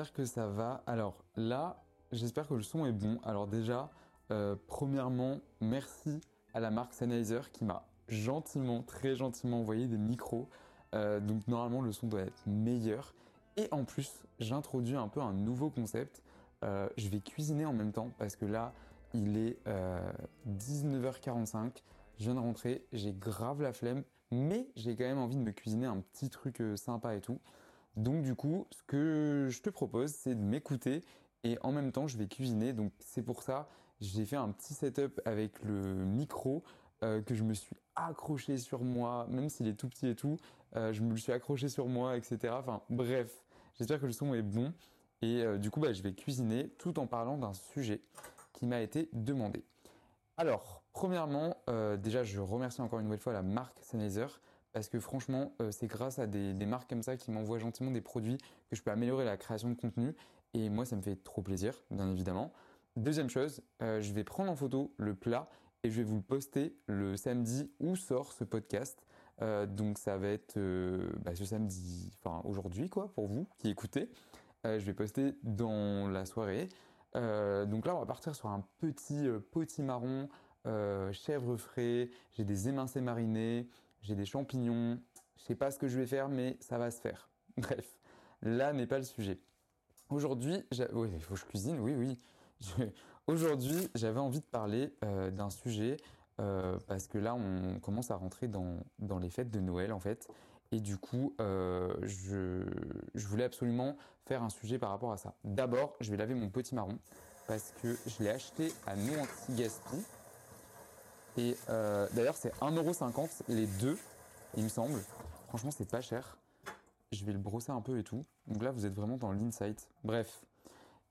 J'espère que ça va. Alors là, j'espère que le son est bon. Alors déjà, euh, premièrement, merci à la marque Sennheiser qui m'a gentiment, très gentiment envoyé des micros. Euh, donc normalement, le son doit être meilleur. Et en plus, j'introduis un peu un nouveau concept. Euh, je vais cuisiner en même temps parce que là, il est 19h45. Je viens de rentrer, j'ai grave la flemme, mais j'ai quand même envie de me cuisiner un petit truc sympa et tout. Donc du coup, ce que je te propose, c'est de m'écouter et en même temps, je vais cuisiner. Donc c'est pour ça, j'ai fait un petit setup avec le micro euh, que je me suis accroché sur moi, même s'il est tout petit et tout, euh, je me le suis accroché sur moi, etc. Enfin bref, j'espère que le son est bon. Et euh, du coup, bah, je vais cuisiner tout en parlant d'un sujet qui m'a été demandé. Alors, premièrement, déjà, je remercie encore une nouvelle fois la marque Sennheiser parce que franchement, euh, c'est grâce à des, marques comme ça qui m'envoient gentiment des produits que je peux améliorer la création de contenu. Et moi, ça me fait trop plaisir, bien évidemment. Deuxième chose, euh, je vais prendre en photo le plat et je vais vous le poster le samedi où sort ce podcast. Euh, donc ça va être bah, ce samedi, enfin aujourd'hui quoi, pour vous qui écoutez. je vais poster dans la soirée. donc là, on va partir sur un petit potimarron, chèvre frais. J'ai des émincés marinés j'ai des champignons, je sais pas ce que je vais faire, mais ça va se faire. Bref, là n'est pas le sujet. Aujourd'hui, oui, il faut que je cuisine, oui, oui. Aujourd'hui, j'avais envie de parler euh, d'un sujet euh, parce que là, on commence à rentrer dans, les fêtes de Noël en fait. Et du coup, euh, je, voulais absolument faire un sujet par rapport à ça. D'abord, je vais laver mon petit marron parce que je l'ai acheté à No Anti-Gaspi et euh, d'ailleurs, c'est 1,50€ les deux, il me semble. Franchement, c'est pas cher. Je vais le brosser un peu et tout. Donc là, vous êtes vraiment dans l'insight. Bref.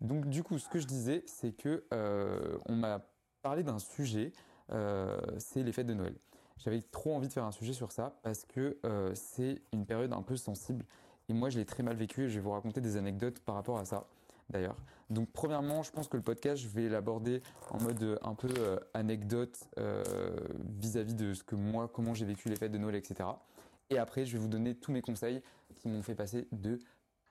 Donc du coup, ce que je disais, c'est que euh, on m'a parlé d'un sujet, euh, c'est les fêtes de Noël. J'avais trop envie de faire un sujet sur ça parce que c'est une période un peu sensible. Et moi, je l'ai très mal vécu et je vais vous raconter des anecdotes par rapport à ça d'ailleurs. Donc premièrement, je pense que le podcast, je vais l'aborder en mode euh, un peu euh, anecdote euh, vis-à-vis de ce que moi, comment j'ai vécu les fêtes de Noël, etc. Et après, je vais vous donner tous mes conseils qui m'ont fait passer de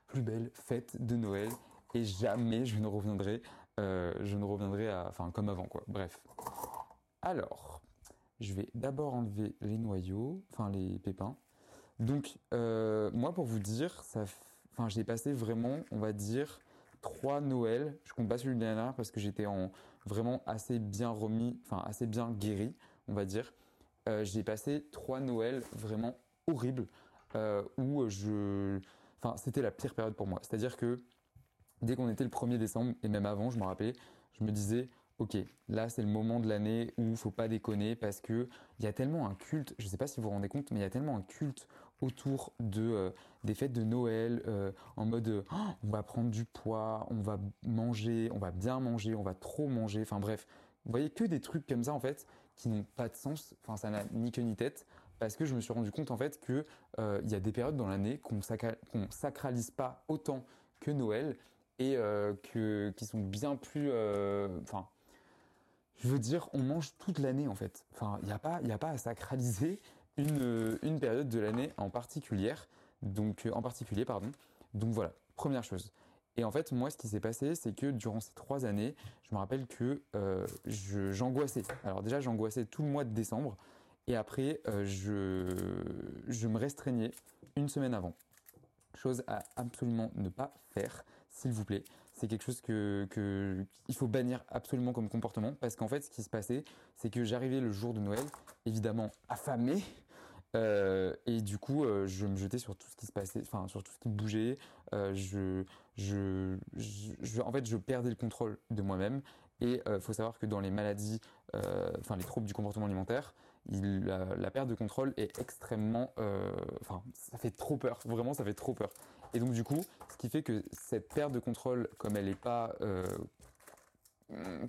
plus belles fêtes de Noël. Et jamais je ne reviendrai, je ne reviendrai à, enfin comme avant quoi. Bref. Alors, je vais d'abord enlever les noyaux, enfin les pépins. Donc moi, pour vous dire, ça, enfin j'ai passé vraiment, on va dire trois Noëls. Je compte pas celui de l'année parce que j'étais en vraiment assez bien remis, enfin assez bien guéri, on va dire. Euh, j'ai passé trois Noëls vraiment horribles euh, où je, enfin c'était la pire période pour moi. C'est-à-dire que dès qu'on était le 1er décembre et même avant, je me rappelais, je me disais ok, là c'est le moment de l'année où faut pas déconner parce que il y a tellement un culte, je sais pas si vous vous rendez compte, mais il y a tellement un culte autour de des fêtes de Noël, en mode oh, on va prendre du poids, on va manger, on va bien manger, on va trop manger, enfin bref, vous voyez que des trucs comme ça en fait qui n'ont pas de sens, enfin ça n'a ni queue ni tête parce que je me suis rendu compte en fait que euh, il y a des périodes dans l'année qu'on ne sacralise pas autant que Noël et euh, que qui sont bien plus euh, enfin je veux dire on mange toute l'année en fait. Enfin il n'y a pas il a pas à sacraliser une, une période de l'année en particulière donc en particulier pardon donc voilà première chose et en fait, moi, ce qui s'est passé, c'est que durant ces trois années, je me rappelle que j'angoissais. Alors déjà, j'angoissais tout le mois de décembre et après, euh, je, me restreignais une semaine avant. Chose à absolument ne pas faire, s'il vous plaît. C'est quelque chose que, il faut bannir absolument comme comportement parce qu'en fait, ce qui se passait, c'est que j'arrivais le jour de Noël, évidemment affamé, euh, et du coup, euh, je me jetais sur tout ce qui se passait, enfin sur tout ce qui bougeait. je, en fait, je perdais le contrôle de moi-même. Et il faut savoir que dans les maladies, enfin les troubles du comportement alimentaire, la, perte de contrôle est extrêmement, euh, enfin, ça fait trop peur. Vraiment, ça fait trop peur. Et donc du coup, ce qui fait que cette perte de contrôle, comme elle n'est pas, euh,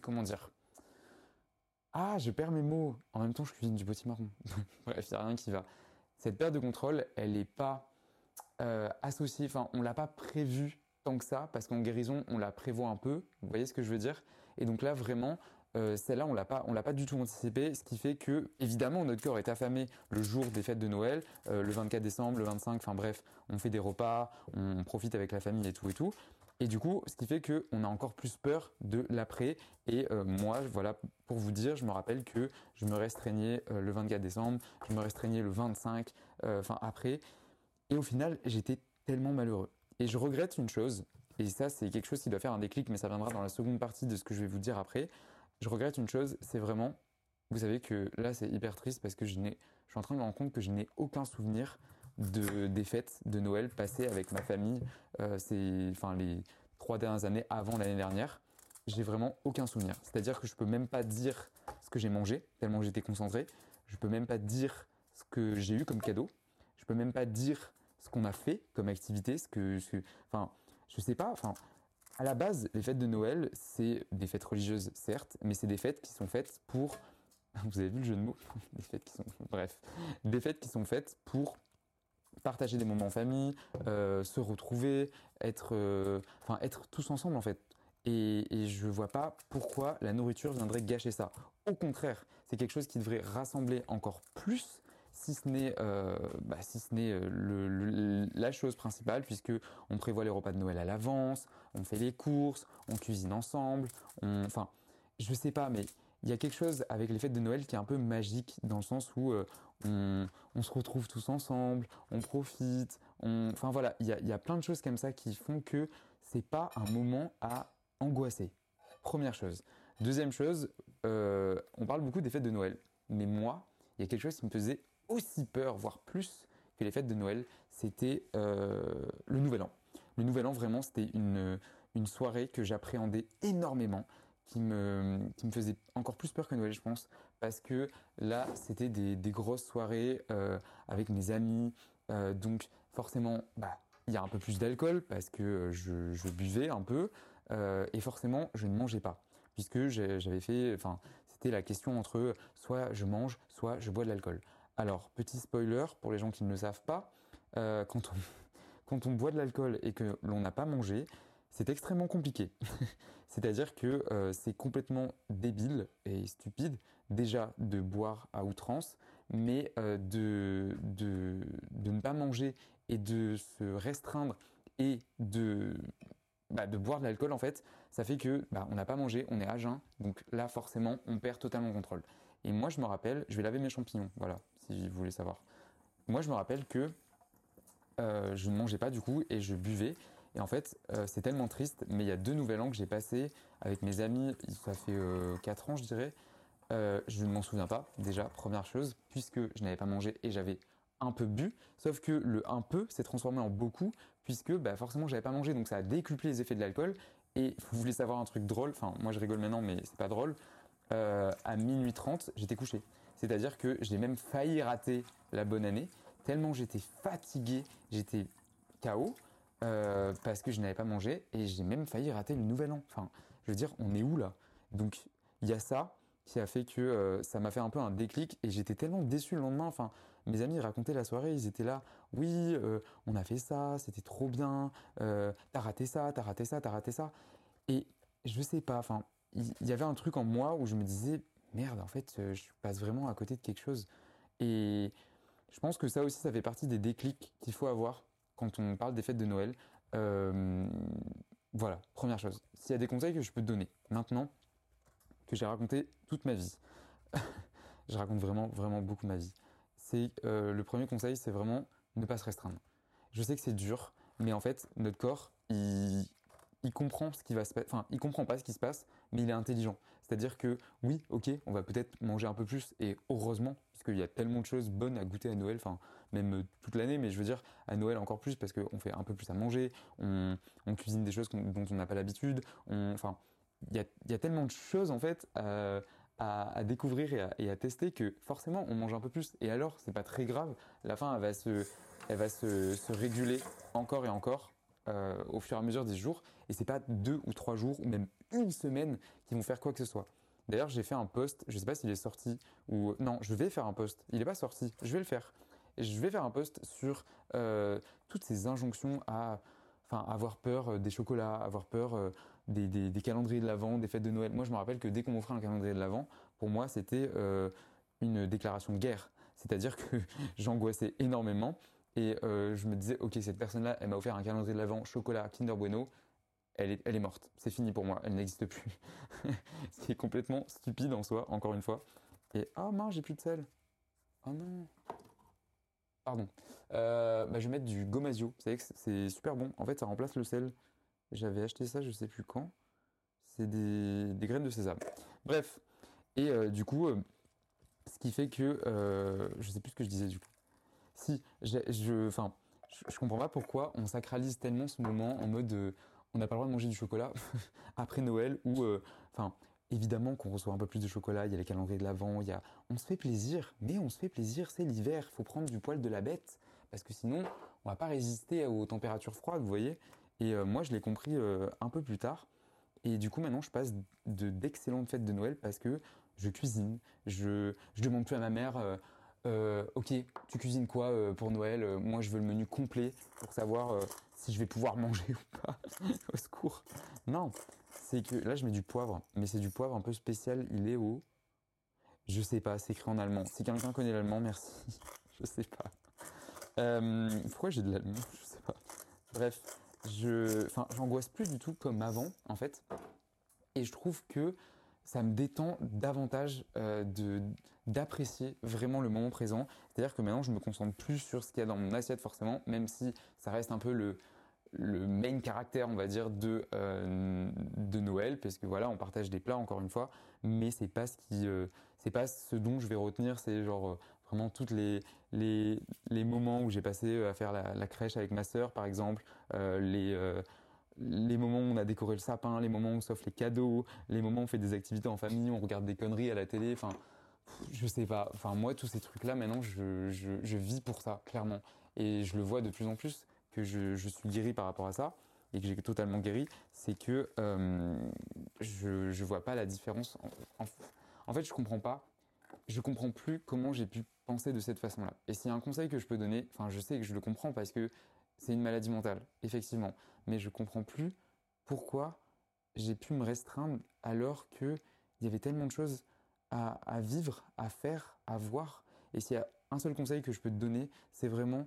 comment dire, ah, je perds mes mots. En même temps, je cuisine du potimarron. Bref, il n'y a rien qui va. Cette perte de contrôle, elle n'est pas euh, associée, enfin, on l'a pas prévue tant que ça, parce qu'en guérison, on la prévoit un peu. Vous voyez ce que je veux dire? Et donc là, vraiment, euh, celle-là, on l'a pas, on l'a pas du tout anticipé, ce qui fait que, évidemment, notre corps est affamé le jour des fêtes de Noël, euh, le 24 décembre, le 25, enfin bref, on fait des repas, on profite avec la famille et tout et tout. Et du coup, ce qui fait qu'on a encore plus peur de l'après. Et euh, moi, voilà, pour vous dire, je me rappelle que je me restreignais le 24 décembre, je me restreignais le 25, enfin après. Et au final, j'étais tellement malheureux. Et je regrette une chose, et ça, c'est quelque chose qui doit faire un déclic, mais ça viendra dans la seconde partie de ce que je vais vous dire après je regrette une chose, c'est vraiment, vous savez que là c'est hyper triste parce que je je suis en train de me rendre compte que je n'ai aucun souvenir de des fêtes de Noël passées avec ma famille. Euh, enfin les trois dernières années avant l'année dernière, j'ai vraiment aucun souvenir. C'est-à-dire que je peux même pas dire ce que j'ai mangé tellement j'étais concentré. Je peux même pas dire ce que j'ai eu comme cadeau. Je peux même pas dire ce qu'on a fait comme activité, ce que, enfin, je sais pas, enfin, à la base, les fêtes de Noël, c'est des fêtes religieuses, certes, mais c'est des fêtes qui sont faites pour. Vous avez vu le jeu de mots Des fêtes qui sont. Bref. Des fêtes qui sont faites pour partager des moments en famille, euh, se retrouver, être, euh, être tous ensemble en fait. Et, et je vois pas pourquoi la nourriture viendrait gâcher ça. Au contraire, c'est quelque chose qui devrait rassembler encore plus si ce n'est euh, bah, si ce n'est la chose principale puisque on prévoit les repas de Noël à l'avance, on fait les courses, on cuisine ensemble, enfin je sais pas mais il y a quelque chose avec les fêtes de Noël qui est un peu magique dans le sens où euh, on, se retrouve tous ensemble, on profite, enfin voilà, il y a, plein de choses comme ça qui font que c'est pas un moment à angoisser. Première chose. Deuxième chose, on parle beaucoup des fêtes de Noël, mais moi, il y a quelque chose qui me faisait aussi peur, voire plus que les fêtes de Noël, c'était euh, le Nouvel An. Le Nouvel An, vraiment, c'était une soirée que j'appréhendais énormément, qui me, qui me faisait encore plus peur que Noël, je pense, parce que là, c'était des, des, grosses soirées euh, avec mes amis, euh, donc forcément, bah, il y a un peu plus d'alcool parce que je, je, buvais un peu, et forcément, je ne mangeais pas, puisque j'avais fait, enfin, c'était la question entre soit je mange, soit je bois de l'alcool. Alors, petit spoiler pour les gens qui ne le savent pas, euh, quand, on, boit de l'alcool et que l'on n'a pas mangé, c'est extrêmement compliqué. C'est-à-dire que euh, c'est complètement débile et stupide déjà de boire à outrance, mais euh, de, ne pas manger et de se restreindre et de, bah, de boire de l'alcool en fait, ça fait que bah, on n'a pas mangé, on est à jeun, donc là forcément on perd totalement le contrôle. Et moi je me rappelle, je vais laver mes champignons, voilà, si vous voulez savoir. Moi, je me rappelle que euh, je ne mangeais pas du coup et je buvais. Et en fait, euh, c'est tellement triste, mais il y a deux nouvelles ans que j'ai passé avec mes amis, ça fait euh, 4 ans je dirais. Euh, je ne m'en souviens pas, déjà, première chose, puisque je n'avais pas mangé et j'avais un peu bu. Sauf que le un peu s'est transformé en beaucoup, puisque bah, forcément j'avais pas mangé, donc ça a décuplé les effets de l'alcool. Et vous voulez savoir un truc drôle, enfin moi je rigole maintenant, mais c'est pas drôle. à minuit 30, j'étais couché. C'est-à-dire que j'ai même failli rater la bonne année, tellement j'étais fatigué, j'étais KO euh, parce que je n'avais pas mangé et j'ai même failli rater le nouvel an. Enfin, je veux dire, on est où là? Donc il y a ça qui a fait que euh, ça m'a fait un peu un déclic et j'étais tellement déçu le lendemain. Enfin, mes amis racontaient la soirée, ils étaient là, oui, euh, on a fait ça, c'était trop bien, t'as raté ça, t'as raté ça, t'as raté ça. Et je sais pas, enfin, il y, avait un truc en moi où je me disais, merde, en fait, je passe vraiment à côté de quelque chose. Et je pense que ça aussi, ça fait partie des déclics qu'il faut avoir quand on parle des fêtes de Noël. Euh, voilà, première chose. S'il y a des conseils que je peux te donner maintenant, que j'ai raconté toute ma vie, je raconte vraiment, vraiment beaucoup ma vie. C'est euh, le premier conseil, c'est vraiment ne pas se restreindre. Je sais que c'est dur, mais en fait, notre corps, il, il comprend ce qui va se enfin, il comprend pas ce qui se passe, mais il est intelligent. C'est-à-dire que oui, ok, on va peut-être manger un peu plus, et heureusement, parce qu'il y a tellement de choses bonnes à goûter à Noël, enfin, même euh, toute l'année, mais je veux dire, à Noël encore plus, parce qu'on fait un peu plus à manger, on, cuisine des choses dont on n'a pas l'habitude, enfin, il y a, tellement de choses, en fait, à, découvrir et à, tester que forcément, on mange un peu plus. Et alors, c'est pas très grave, la faim, elle va se, elle va se réguler encore et encore euh, au fur et à mesure des jours. Et c'est pas deux ou trois jours ou même une semaine qui vont faire quoi que ce soit. D'ailleurs, j'ai fait un post, je sais pas s'il est sorti ou non, je vais faire un post. Il n'est pas sorti, je vais le faire. Et je vais faire un post sur euh, toutes ces injonctions à, enfin, avoir peur euh, des chocolats, avoir peur des, des, calendriers de l'Avent, des fêtes de Noël. Moi, je me rappelle que dès qu'on m'offrait un calendrier de l'Avent, pour moi, c'était une déclaration de guerre. C'est-à-dire que j'angoissais énormément et euh, je me disais, ok, cette personne-là, elle m'a offert un calendrier de l'Avent chocolat Kinder Bueno. Elle est, elle est morte. C'est fini pour moi. Elle n'existe plus. Ce qui est complètement stupide en soi, encore une fois. Et oh mince, j'ai plus de sel. Oh non. Pardon. Euh, bah, je vais mettre du gomasio. C'est super bon. En fait, ça remplace le sel. J'avais acheté ça, je sais plus quand. C'est des, des, graines de sésame. Bref. Et euh, du coup, ce qui fait que je sais plus ce que je disais du coup. Si, je, enfin, je, comprends pas pourquoi on sacralise tellement ce moment en mode euh, on n'a pas le droit de manger du chocolat après Noël ou euh, enfin évidemment qu'on reçoit un peu plus de chocolat, il y a les calendriers de l'avant, il y a on se fait plaisir, mais on se fait plaisir, c'est l'hiver, faut prendre du poil de la bête parce que sinon on va pas résister aux températures froides, vous voyez. Et euh, moi je l'ai compris un peu plus tard et du coup maintenant je passe de d'excellentes fêtes de Noël parce que je cuisine, je je demande plus à ma mère euh, ok, tu cuisines quoi euh, pour Noël euh, Moi, je veux le menu complet pour savoir si je vais pouvoir manger ou pas. au secours. Non, c'est que là, je mets du poivre, mais c'est du poivre un peu spécial. Il est au, je sais pas, c'est écrit en allemand. Si quelqu'un connaît l'allemand, merci. je sais pas. pourquoi j'ai de l'allemand? Je sais pas. Bref, je, enfin, j'angoisse plus du tout comme avant, en fait. Et je trouve que ça me détend davantage de d'apprécier vraiment le moment présent. C'est-à-dire que maintenant, je me concentre plus sur ce qu'il y a dans mon assiette forcément, même si ça reste un peu le le main caractère, on va dire, de euh, de Noël, parce que voilà, on partage des plats encore une fois, mais c'est pas ce qui, euh, c'est pas ce dont je vais retenir, c'est genre vraiment toutes les les les moments où j'ai passé à faire la, la crèche avec ma sœur, par exemple, les les moments où on a décoré le sapin, les moments où on s'offre les cadeaux, les moments où on fait des activités en famille, on regarde des conneries à la télé, enfin, je sais pas. Enfin, moi, tous ces trucs-là, maintenant, je, je, vis pour ça, clairement. Et je le vois de plus en plus que je, je suis guéri par rapport à ça et que j'ai totalement guéri, c'est que euh, je, je vois pas la différence. En, en, fait, je comprends pas. Je comprends plus comment j'ai pu penser de cette façon-là. Et s'il y a un conseil que je peux donner, enfin, je sais que je le comprends parce que c'est une maladie mentale, effectivement. Mais je comprends plus pourquoi j'ai pu me restreindre alors qu'il y avait tellement de choses à, vivre, à faire, à voir. Et s'il y a un seul conseil que je peux te donner, c'est vraiment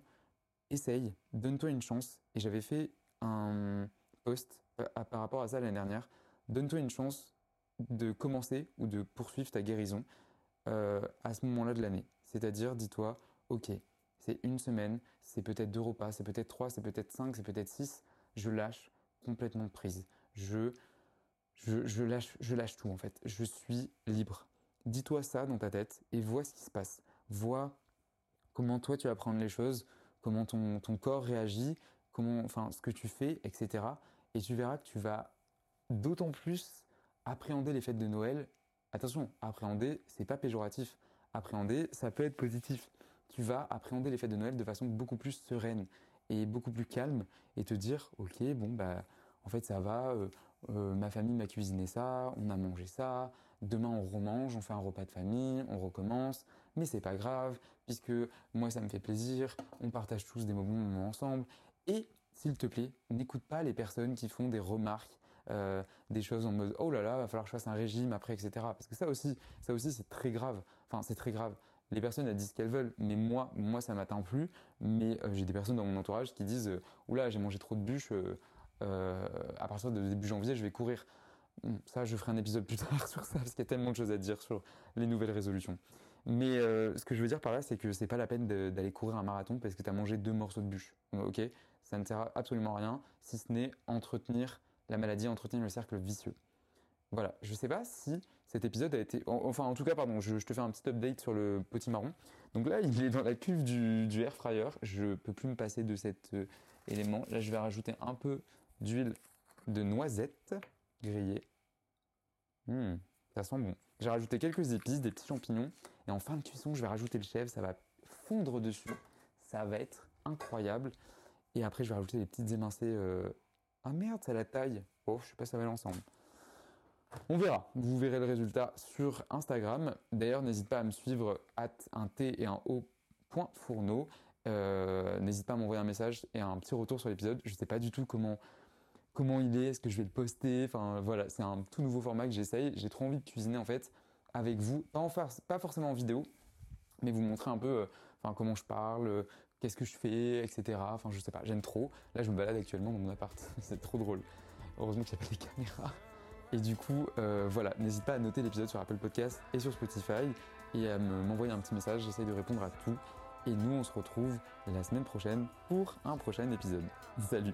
essaye, donne-toi une chance. Et j'avais fait un post euh, par rapport à ça l'année dernière. Donne-toi une chance de commencer ou de poursuivre ta guérison euh, à ce moment-là de l'année. C'est-à-dire, dis-toi, ok, c'est une semaine, c'est peut-être deux repas, c'est peut-être trois, c'est peut-être cinq, c'est peut-être six. Je lâche complètement prise. Je, je, lâche, je lâche tout en fait. Je suis libre. Dis-toi ça dans ta tête et vois ce qui se passe. Vois comment toi tu vas prendre les choses, comment ton, ton corps réagit, comment, enfin, ce que tu fais, etc. Et tu verras que tu vas d'autant plus appréhender les fêtes de Noël. Attention, appréhender, c'est pas péjoratif. Appréhender, ça peut être positif tu vas appréhender les fêtes de Noël de façon beaucoup plus sereine et beaucoup plus calme et te dire, ok, bon, bah, en fait, ça va, euh, euh, ma famille m'a cuisiné ça, on a mangé ça, demain on remange, on fait un repas de famille, on recommence, mais c'est pas grave, puisque moi ça me fait plaisir, on partage tous des moments ensemble, et s'il te plaît, n'écoute pas les personnes qui font des remarques, euh, des choses en mode oh là là, va falloir que je fasse un régime après, etc. Parce que ça aussi, ça aussi c'est très grave. Enfin, c'est très grave. Les personnes elles disent ce qu'elles veulent, mais moi, moi ça m'atteint plus. Mais j'ai des personnes dans mon entourage qui disent oula, j'ai mangé trop de bûches. Euh, à partir de début janvier, je vais courir. Ça, je ferai un épisode plus tard sur ça, parce qu'il y a tellement de choses à dire sur les nouvelles résolutions. Mais euh, ce que je veux dire par là, c'est que c'est pas la peine d'aller courir un marathon parce que tu as mangé deux morceaux de bûche. Ok Ça ne sert absolument à rien, si ce n'est entretenir la maladie, entretenir le cercle vicieux. Voilà, je sais pas si cet épisode a été. Enfin, en tout cas, pardon, je, te fais un petit update sur le petit marron. Donc là, il est dans la cuve du, du air fryer. Je peux plus me passer de cet euh, élément. Là, je vais rajouter un peu d'huile de noisette grillée. Hmm, ça sent bon. J'ai rajouté quelques épices, des petits champignons. Et en fin de cuisson, je vais rajouter le chèvre. Ça va fondre dessus. Ça va être incroyable. Et après, je vais rajouter des petites émincées. Euh, ah merde, c'est la taille. Oh, je sais pas, ça va l'ensemble. On verra. Vous verrez le résultat sur Instagram. D'ailleurs, n'hésite pas à me suivre at un T et un O point fourneau. Euh, n'hésite pas à m'envoyer un message et un petit retour sur l'épisode. Je sais pas du tout comment comment il est, est-ce que je vais le poster. Enfin voilà, c'est un tout nouveau format que j'essaye. J'ai trop envie de cuisiner en fait avec vous, pas, en pas forcément en vidéo, mais vous montrer un peu euh, comment je parle, euh, qu'est-ce que je fais, etc. Enfin je sais pas, j'aime trop. Là je me balade actuellement dans mon appart, c'est trop drôle. Heureusement qu'il n'y a pas de caméras. Et du coup, euh, voilà, n'hésite pas à noter l'épisode sur Apple Podcast et sur Spotify et à m'envoyer un petit message, j'essaye de répondre à tout. Et nous, on se retrouve la semaine prochaine pour un prochain épisode. Salut